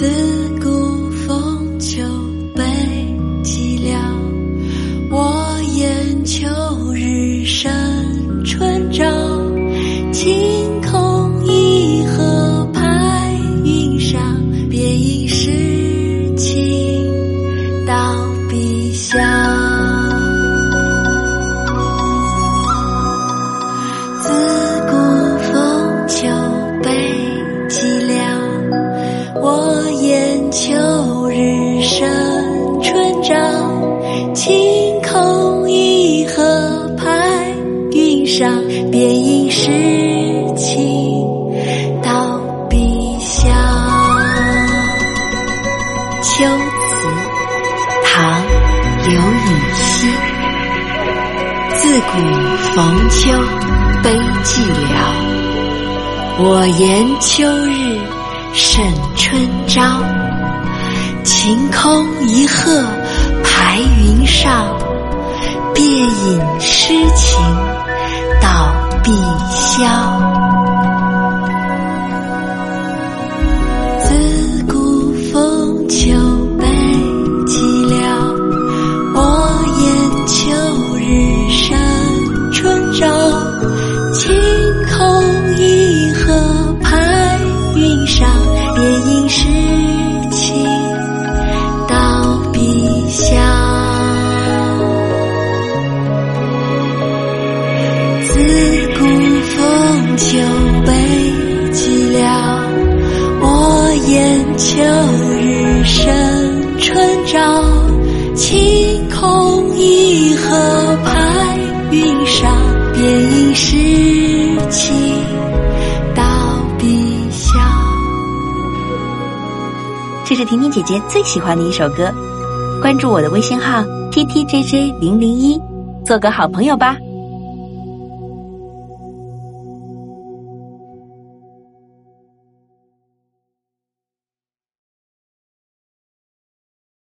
此秋日胜春照，晴空一鹤排云上，便引诗情到碧霄。《秋词》唐·刘禹锡，自古逢秋悲寂寥，我言秋日胜春朝。晴空一鹤排云上，便引诗情到碧霄。言秋日生春朝。晴空一鹤排云上，便引诗情到碧霄。这是婷婷姐姐最喜欢的一首歌。关注我的微信号 t t j j 零零一，做个好朋友吧。